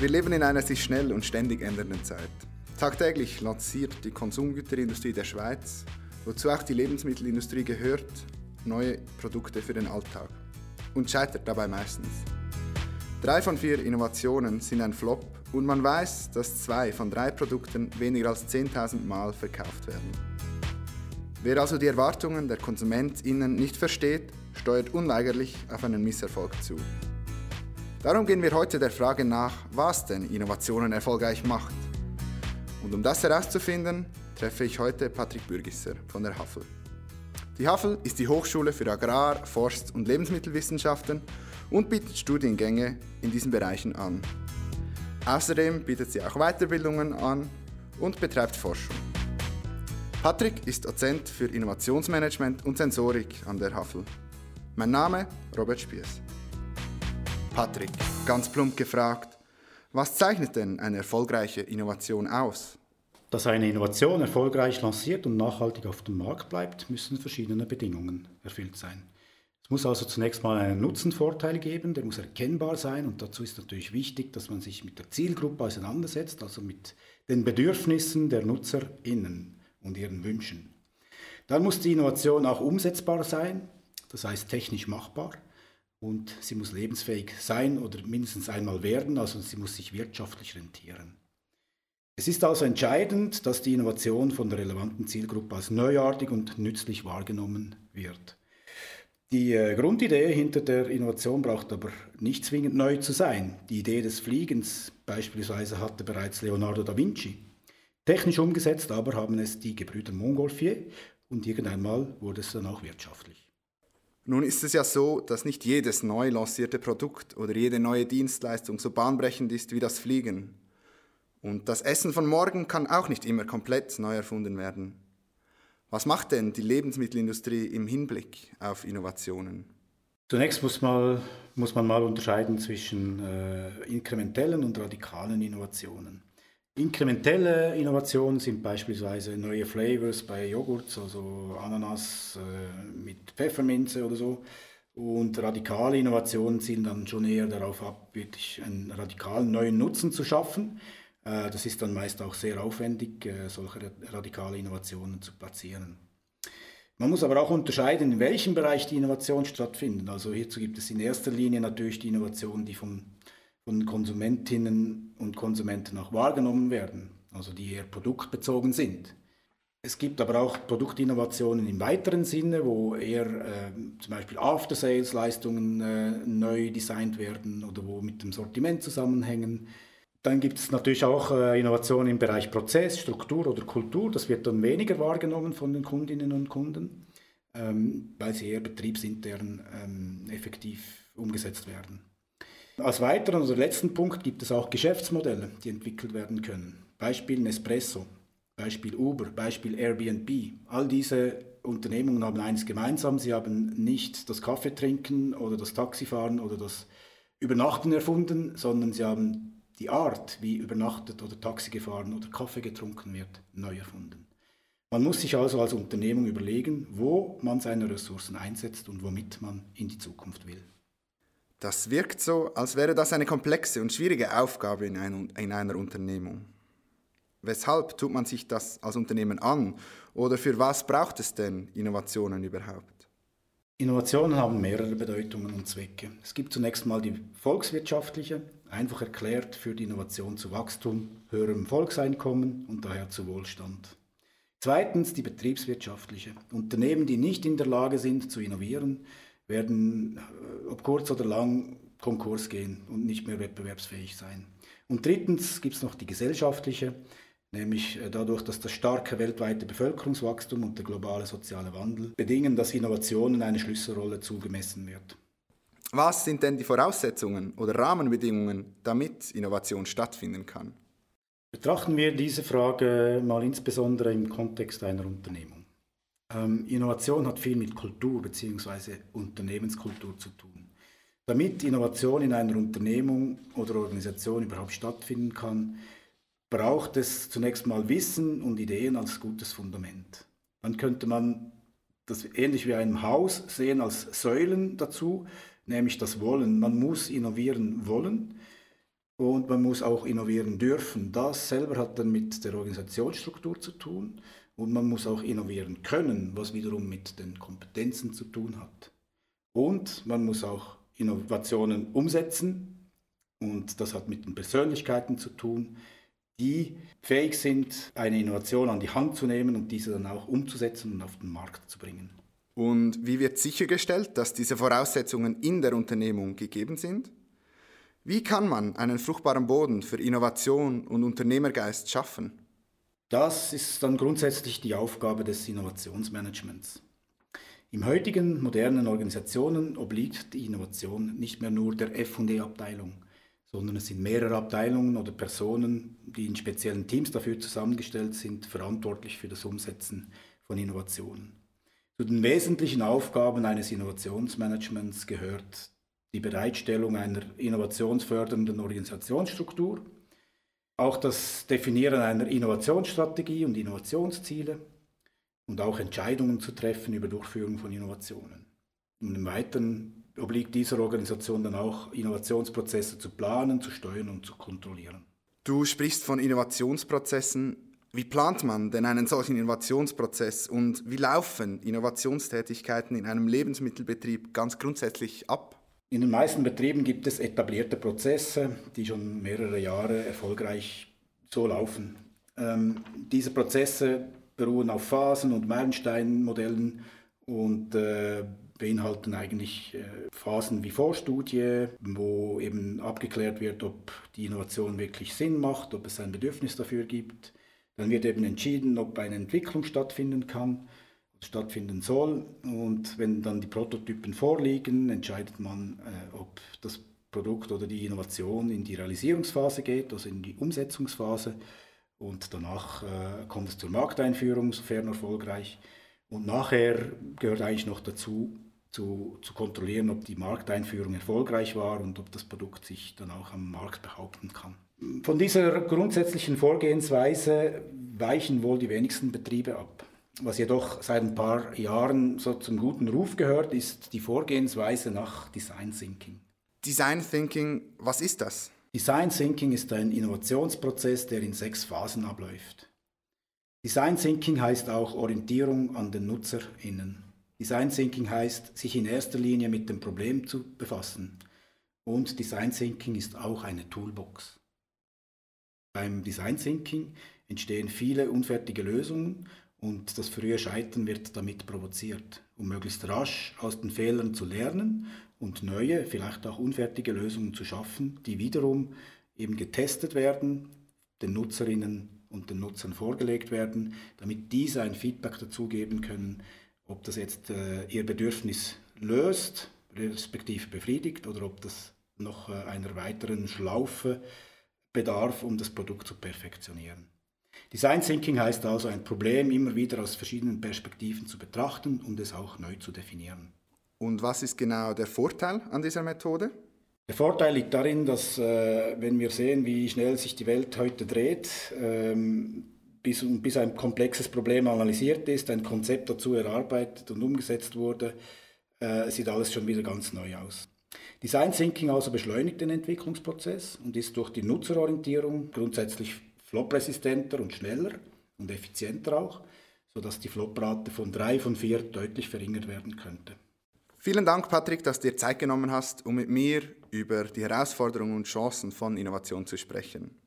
Wir leben in einer sich schnell und ständig ändernden Zeit. Tagtäglich lanciert die Konsumgüterindustrie der Schweiz, wozu auch die Lebensmittelindustrie gehört, neue Produkte für den Alltag und scheitert dabei meistens. Drei von vier Innovationen sind ein Flop und man weiß, dass zwei von drei Produkten weniger als 10.000 Mal verkauft werden. Wer also die Erwartungen der KonsumentInnen nicht versteht, steuert unweigerlich auf einen Misserfolg zu. Darum gehen wir heute der Frage nach, was denn Innovationen erfolgreich macht. Und um das herauszufinden, treffe ich heute Patrick Bürgisser von der Haffel. Die Haffel ist die Hochschule für Agrar-, Forst- und Lebensmittelwissenschaften und bietet Studiengänge in diesen Bereichen an. Außerdem bietet sie auch Weiterbildungen an und betreibt Forschung. Patrick ist Dozent für Innovationsmanagement und Sensorik an der Haffel. Mein Name Robert Spies. Patrick, ganz plump gefragt, was zeichnet denn eine erfolgreiche Innovation aus? Dass eine Innovation erfolgreich lanciert und nachhaltig auf dem Markt bleibt, müssen verschiedene Bedingungen erfüllt sein. Es muss also zunächst mal einen Nutzenvorteil geben, der muss erkennbar sein und dazu ist natürlich wichtig, dass man sich mit der Zielgruppe auseinandersetzt, also mit den Bedürfnissen der NutzerInnen und ihren Wünschen. Dann muss die Innovation auch umsetzbar sein, das heißt technisch machbar und sie muss lebensfähig sein oder mindestens einmal werden, also sie muss sich wirtschaftlich rentieren. Es ist also entscheidend, dass die Innovation von der relevanten Zielgruppe als neuartig und nützlich wahrgenommen wird. Die äh, Grundidee hinter der Innovation braucht aber nicht zwingend neu zu sein. Die Idee des Fliegens beispielsweise hatte bereits Leonardo da Vinci. Technisch umgesetzt aber haben es die Gebrüder Montgolfier und irgendwann mal wurde es dann auch wirtschaftlich. Nun ist es ja so, dass nicht jedes neu lancierte Produkt oder jede neue Dienstleistung so bahnbrechend ist wie das Fliegen. Und das Essen von morgen kann auch nicht immer komplett neu erfunden werden. Was macht denn die Lebensmittelindustrie im Hinblick auf Innovationen? Zunächst muss man, muss man mal unterscheiden zwischen äh, inkrementellen und radikalen Innovationen. Inkrementelle Innovationen sind beispielsweise neue Flavors bei Joghurts, also Ananas äh, mit Pfefferminze oder so. Und radikale Innovationen zielen dann schon eher darauf ab, wirklich einen radikalen neuen Nutzen zu schaffen. Äh, das ist dann meist auch sehr aufwendig, äh, solche radikale Innovationen zu platzieren. Man muss aber auch unterscheiden, in welchem Bereich die Innovation stattfindet. Also hierzu gibt es in erster Linie natürlich die Innovationen, die vom von Konsumentinnen und Konsumenten auch wahrgenommen werden, also die eher produktbezogen sind. Es gibt aber auch Produktinnovationen im weiteren Sinne, wo eher äh, zum Beispiel After-Sales-Leistungen äh, neu designt werden oder wo mit dem Sortiment zusammenhängen. Dann gibt es natürlich auch äh, Innovationen im Bereich Prozess, Struktur oder Kultur. Das wird dann weniger wahrgenommen von den Kundinnen und Kunden, ähm, weil sie eher betriebsintern ähm, effektiv umgesetzt werden. Als weiteren oder letzten Punkt gibt es auch Geschäftsmodelle, die entwickelt werden können. Beispiel Nespresso, Beispiel Uber, Beispiel Airbnb. All diese Unternehmungen haben eines gemeinsam, sie haben nicht das Kaffeetrinken oder das Taxifahren oder das Übernachten erfunden, sondern sie haben die Art, wie übernachtet oder Taxi gefahren oder Kaffee getrunken wird, neu erfunden. Man muss sich also als Unternehmung überlegen, wo man seine Ressourcen einsetzt und womit man in die Zukunft will. Das wirkt so, als wäre das eine komplexe und schwierige Aufgabe in, ein, in einer Unternehmung. Weshalb tut man sich das als Unternehmen an oder für was braucht es denn Innovationen überhaupt? Innovationen haben mehrere Bedeutungen und Zwecke. Es gibt zunächst mal die volkswirtschaftliche, einfach erklärt führt Innovation zu Wachstum, höherem Volkseinkommen und daher zu Wohlstand. Zweitens die betriebswirtschaftliche. Unternehmen, die nicht in der Lage sind zu innovieren, werden, äh, ob kurz oder lang, Konkurs gehen und nicht mehr wettbewerbsfähig sein. Und drittens gibt es noch die gesellschaftliche, nämlich äh, dadurch, dass das starke weltweite Bevölkerungswachstum und der globale soziale Wandel bedingen, dass Innovationen eine Schlüsselrolle zugemessen wird. Was sind denn die Voraussetzungen oder Rahmenbedingungen, damit Innovation stattfinden kann? Betrachten wir diese Frage mal insbesondere im Kontext einer Unternehmung. Ähm, Innovation hat viel mit Kultur bzw. Unternehmenskultur zu tun. Damit Innovation in einer Unternehmung oder Organisation überhaupt stattfinden kann, braucht es zunächst mal Wissen und Ideen als gutes Fundament. Dann könnte man das ähnlich wie einem Haus sehen als Säulen dazu, nämlich das Wollen. Man muss innovieren wollen. und man muss auch innovieren dürfen. Das selber hat dann mit der Organisationsstruktur zu tun und man muss auch innovieren können, was wiederum mit den Kompetenzen zu tun hat. Und man muss auch Innovationen umsetzen und das hat mit den Persönlichkeiten zu tun, die fähig sind, eine Innovation an die Hand zu nehmen und diese dann auch umzusetzen und auf den Markt zu bringen. Und wie wird sichergestellt, dass diese Voraussetzungen in der Unternehmung gegeben sind? Wie kann man einen fruchtbaren Boden für Innovation und Unternehmergeist schaffen? Das ist dann grundsätzlich die Aufgabe des Innovationsmanagements. Im heutigen modernen Organisationen obliegt die Innovation nicht mehr nur der FD-Abteilung, sondern es sind mehrere Abteilungen oder Personen, die in speziellen Teams dafür zusammengestellt sind, verantwortlich für das Umsetzen von Innovationen. Zu den wesentlichen Aufgaben eines Innovationsmanagements gehört die Bereitstellung einer innovationsfördernden Organisationsstruktur, auch das Definieren einer Innovationsstrategie und Innovationsziele und auch Entscheidungen zu treffen über Durchführung von Innovationen. Und im Weiteren obliegt dieser Organisation dann auch, Innovationsprozesse zu planen, zu steuern und zu kontrollieren. Du sprichst von Innovationsprozessen. Wie plant man denn einen solchen Innovationsprozess und wie laufen Innovationstätigkeiten in einem Lebensmittelbetrieb ganz grundsätzlich ab? In den meisten Betrieben gibt es etablierte Prozesse, die schon mehrere Jahre erfolgreich so laufen. Ähm, diese Prozesse beruhen auf Phasen und Meilensteinmodellen und äh, beinhalten eigentlich äh, Phasen wie Vorstudie, wo eben abgeklärt wird, ob die Innovation wirklich Sinn macht, ob es ein Bedürfnis dafür gibt. Dann wird eben entschieden, ob eine Entwicklung stattfinden kann, stattfinden soll. Und wenn dann die Prototypen vorliegen, entscheidet man, äh, ob das Produkt oder die Innovation in die Realisierungsphase geht, also in die Umsetzungsphase. Und danach äh, kommt es zur Markteinführung, sofern erfolgreich. Und nachher gehört eigentlich noch dazu, zu, zu kontrollieren, ob die Markteinführung erfolgreich war und ob das Produkt sich dann auch am Markt behaupten kann. Von dieser grundsätzlichen Vorgehensweise weichen wohl die wenigsten Betriebe ab. Was jedoch seit ein paar Jahren so zum guten Ruf gehört, ist die Vorgehensweise nach Design Thinking. Design Thinking, was ist das? Design Thinking ist ein Innovationsprozess, der in sechs Phasen abläuft. Design Thinking heißt auch Orientierung an den NutzerInnen. Design Thinking heißt, sich in erster Linie mit dem Problem zu befassen. Und Design Thinking ist auch eine Toolbox. Beim Design Thinking entstehen viele unfertige Lösungen und das frühe Scheitern wird damit provoziert, um möglichst rasch aus den Fehlern zu lernen und neue, vielleicht auch unfertige Lösungen zu schaffen, die wiederum eben getestet werden, den Nutzerinnen und den Nutzern vorgelegt werden, damit diese ein Feedback dazu geben können, ob das jetzt äh, ihr Bedürfnis löst, respektive befriedigt, oder ob das noch äh, einer weiteren Schlaufe bedarf, um das Produkt zu perfektionieren. Design Thinking heißt also, ein Problem immer wieder aus verschiedenen Perspektiven zu betrachten und es auch neu zu definieren. Und was ist genau der Vorteil an dieser Methode? Der Vorteil liegt darin, dass äh, wenn wir sehen, wie schnell sich die Welt heute dreht, ähm, bis, bis ein komplexes Problem analysiert ist, ein Konzept dazu erarbeitet und umgesetzt wurde, äh, sieht alles schon wieder ganz neu aus. Design Thinking also beschleunigt den Entwicklungsprozess und ist durch die Nutzerorientierung grundsätzlich flop-resistenter und schneller und effizienter auch, sodass die Floprate von drei von vier deutlich verringert werden könnte. Vielen Dank, Patrick, dass du dir Zeit genommen hast, um mit mir über die Herausforderungen und Chancen von Innovation zu sprechen.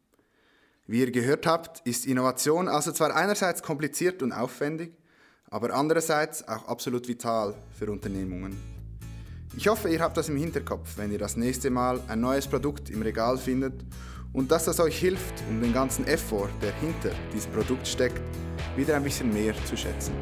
Wie ihr gehört habt, ist Innovation also zwar einerseits kompliziert und aufwendig, aber andererseits auch absolut vital für Unternehmungen. Ich hoffe, ihr habt das im Hinterkopf, wenn ihr das nächste Mal ein neues Produkt im Regal findet und dass das euch hilft, um den ganzen Effort, der hinter diesem Produkt steckt, wieder ein bisschen mehr zu schätzen.